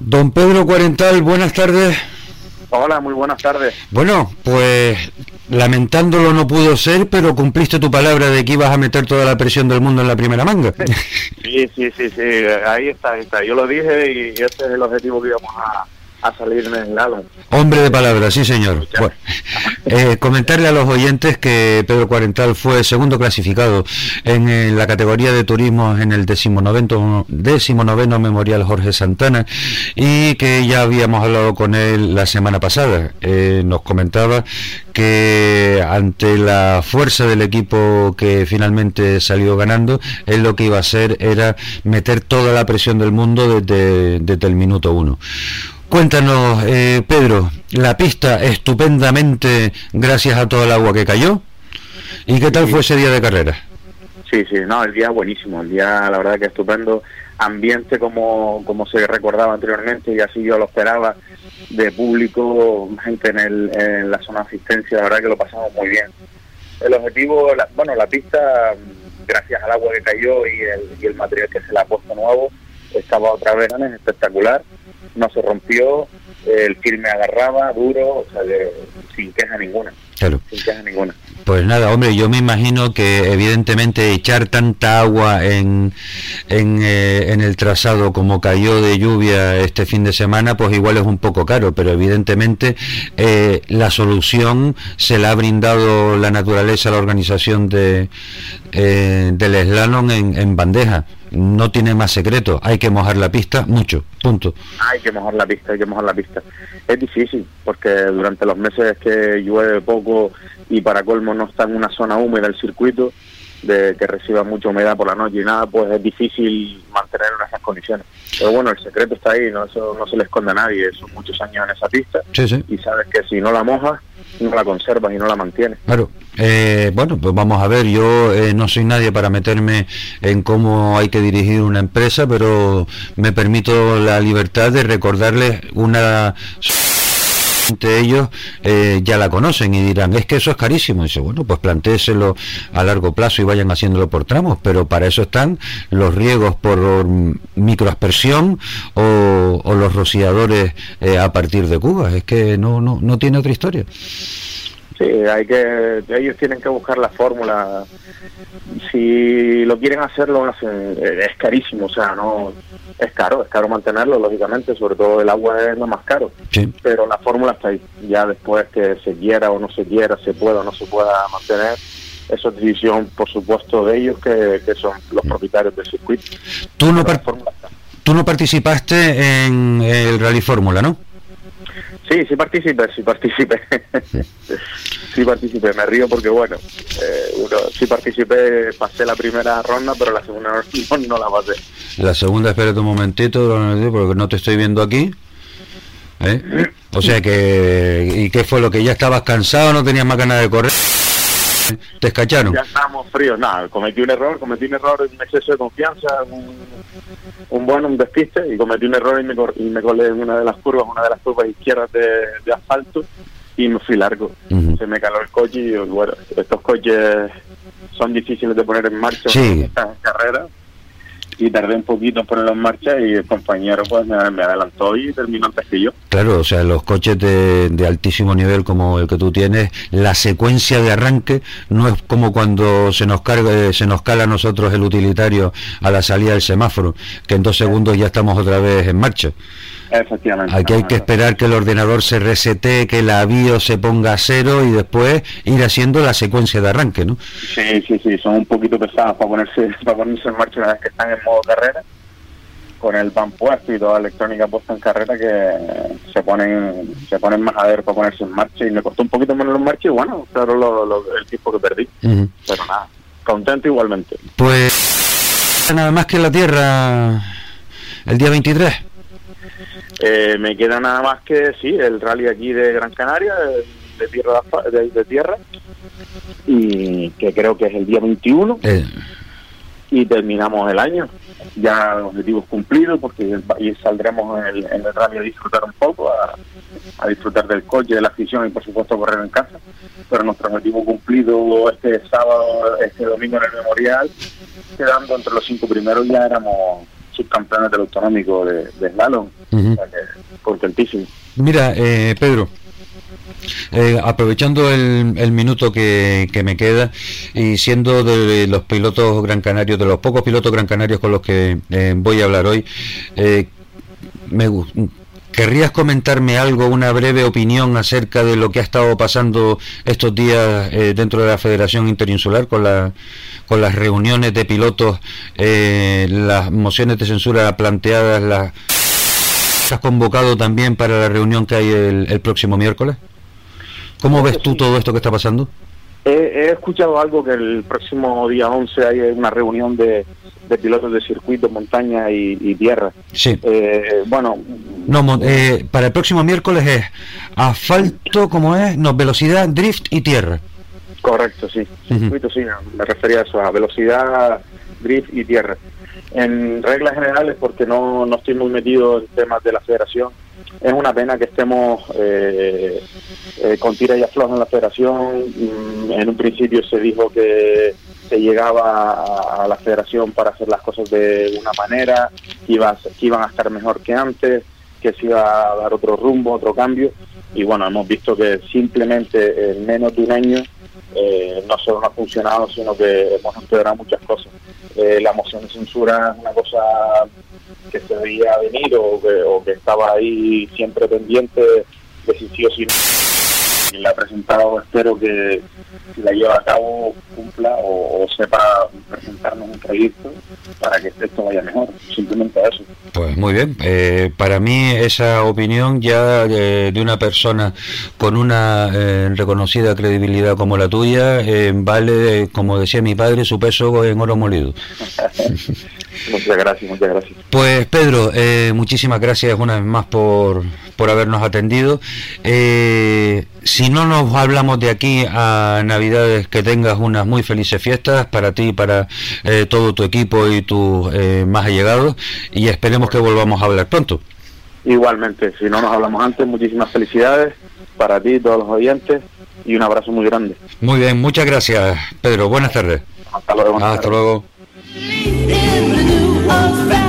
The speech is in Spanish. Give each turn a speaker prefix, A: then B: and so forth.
A: Don Pedro Cuarental, buenas tardes.
B: Hola, muy buenas tardes.
A: Bueno, pues lamentándolo no pudo ser, pero cumpliste tu palabra de que ibas a meter toda la presión del mundo en la primera manga.
B: Sí, sí, sí, sí, ahí está, ahí está. Yo lo dije y ese es el objetivo que íbamos a, a salir en lado.
A: Hombre de palabra, sí señor. Eh, comentarle a los oyentes que Pedro Cuarental fue segundo clasificado en, la categoría de turismo en el decimonoveno, decimonoveno Memorial Jorge Santana y que ya habíamos hablado con él la semana pasada. Eh, nos comentaba que ante la fuerza del equipo que finalmente salió ganando, él lo que iba a hacer era meter toda la presión del mundo desde, desde el minuto uno. Cuéntanos, eh, Pedro, la pista estupendamente gracias a todo el agua que cayó. ¿Y qué tal fue ese día de carrera?
B: Sí, sí, no, el día buenísimo, el día la verdad que estupendo, ambiente como, como se recordaba anteriormente y así yo lo esperaba, de público, gente en, el, en la zona de asistencia, la verdad que lo pasamos muy bien. El objetivo, bueno, la pista, gracias al agua que cayó y el, y el material que se le ha puesto nuevo, estaba otra vez espectacular no se rompió, el firme agarraba duro, o sea, sin queja ninguna.
A: Claro.
B: Sin queja ninguna.
A: Pues nada, hombre, yo me imagino que evidentemente echar tanta agua en, en, eh, en, el trazado como cayó de lluvia este fin de semana, pues igual es un poco caro, pero evidentemente eh, la solución se la ha brindado la naturaleza, la organización de, eh, del slalom en, en bandeja no tiene más secreto, hay que mojar la pista mucho, punto.
B: Hay que mojar la pista, hay que mojar la pista. Es difícil porque durante los meses que llueve poco y para colmo no está en una zona húmeda el circuito, de que reciba mucha humedad por la noche y nada, pues es difícil mantener en esas condiciones. Pero bueno, el secreto está ahí, no eso no se le esconde a nadie, son muchos años en esa pista y sabes que si no la mojas, no la conservas y no la mantienes.
A: Claro, eh, bueno, pues vamos a ver, yo eh, no soy nadie para meterme en cómo hay que dirigir una empresa, pero me permito la libertad de recordarles una ellos eh, ya la conocen y dirán, es que eso es carísimo. Y dice, bueno, pues plantéeselo a largo plazo y vayan haciéndolo por tramos, pero para eso están los riegos por microaspersión o, o los rociadores eh, a partir de cubas. Es que no, no, no tiene otra historia.
B: Sí, hay que, ellos tienen que buscar la fórmula. Si lo quieren hacer, lo hacen. Es carísimo, o sea, no es caro, es caro mantenerlo, lógicamente, sobre todo el agua es lo más caro. Pero la fórmula está ahí. Ya después que se quiera o no se quiera, se pueda o no se pueda mantener, eso es decisión, por supuesto, de ellos que, son los propietarios del circuito.
A: Tú no, tú no participaste en el Rally Fórmula, ¿no?
B: Sí, sí participé, sí participé. sí participé, me río porque bueno, eh, uno, sí participé, pasé la primera ronda, pero la segunda no, no la pasé.
A: La segunda, espérate un momentito, porque no te estoy viendo aquí. ¿Eh? O sea que, ¿y qué fue lo que ya estabas cansado, no tenías más ganas de correr? ¿Te?
B: Ya estábamos fríos, nada, cometí un error, cometí un error, un exceso de confianza, un, un bueno, un despiste, y cometí un error y me, y me colé en una de las curvas, una de las curvas izquierdas de, asfalto, y me fui largo. Se me caló el coche y bueno, estos coches son difíciles de poner en marcha
A: en
B: estas carreras y tardé un poquito en ponerlo en marcha y el compañero pues me, adelantó y terminó antes que yo.
A: Claro, o sea, los coches de, altísimo nivel como el que tú tienes, la secuencia de arranque no es como cuando se nos carga, se nos cala a nosotros el utilitario a la salida del semáforo, que en dos segundos ya estamos otra vez en marcha.
B: Efectivamente.
A: Aquí hay que esperar que el ordenador se resete, que la BIOS se ponga a cero y después ir haciendo la secuencia de arranque, ¿no?
B: Sí, sí, sí, son un poquito pesadas para ponerse, para ponerse en marcha una vez que están en modo carrera, con el pan puesto y toda la electrónica puesta en carrera que se ponen se ponen más a ver para ponerse en marcha y me costó un poquito ponerlo en marcha y bueno, claro, lo, el tiempo que perdí, pero nada, contento igualmente.
A: Pues nada más que la Tierra el día 23.
B: Eh, me queda nada más que, sí, el rally aquí de Gran Canaria, de tierra, de, tierra y que creo que es el día 21. Eh. Y terminamos el año. Ya objetivos cumplidos, porque y saldremos en el, en el, rally a disfrutar un poco, a, disfrutar del coche, de la afición y por supuesto correr en casa. Pero nuestro objetivo cumplido este sábado, este domingo en el Memorial, quedando entre los cinco primeros, ya éramos subcampeones del autonómico de, de slalom. contentísimo.
A: Mira, eh, Pedro, eh, aprovechando el, minuto que, me queda y siendo de los pilotos gran canarios, de los pocos pilotos gran canarios con los que eh, voy a hablar hoy, eh, me, ¿querrías comentarme algo, una breve opinión acerca de lo que ha estado pasando estos días dentro de la Federación Interinsular con, la, con las reuniones de pilotos, las mociones de censura planteadas, las has convocado también para la reunión que hay el próximo miércoles? ¿Cómo ves tú todo esto que está pasando?
B: He, escuchado algo que el próximo día 11 hay una reunión de, pilotos de circuito, montaña y, tierra.
A: Sí.
B: Eh, bueno.
A: No, eh, para el próximo miércoles es asfalto, ¿cómo es? No, velocidad, drift y tierra.
B: Correcto, sí. Circuito, sí, me refería a eso, a velocidad, drift y tierra. En reglas generales, porque no, no estoy muy metido en temas de la federación, es una pena que estemos eh, eh, con tira y afloja en la federación. Mm, en un principio se dijo que se llegaba a, la federación para hacer las cosas de una manera, que, iba, que iban a estar mejor que antes, que se iba a dar otro rumbo, otro cambio. Y bueno, hemos visto que simplemente en menos de un año eh, no solo no ha funcionado, sino que hemos empeorado muchas cosas. la moción de censura es una cosa que se veía venir o que, o que estaba ahí siempre pendiente de si sí o si no. Y la ha presentado, espero que la lleve a cabo, cumpla o, sepa presentarnos un proyecto para que esto vaya mejor. Simplemente eso.
A: Pues muy bien. Eh, para mí esa opinión ya de, una persona con una eh, reconocida credibilidad como la tuya eh, vale, como decía mi padre, su peso en oro molido.
B: Muchas gracias, muchas gracias.
A: Pues Pedro, eh, muchísimas gracias una vez más por, por habernos atendido. Eh, si no nos hablamos de aquí a Navidades, que tengas unas muy felices fiestas para ti para eh, todo tu equipo y tus más allegados y esperemos que volvamos a hablar pronto.
B: Igualmente, si no nos hablamos antes, muchísimas felicidades para ti y todos los oyentes y un abrazo muy grande.
A: Muy bien, muchas gracias Pedro, buenas tardes.
B: Hasta luego.
A: Hasta luego. love.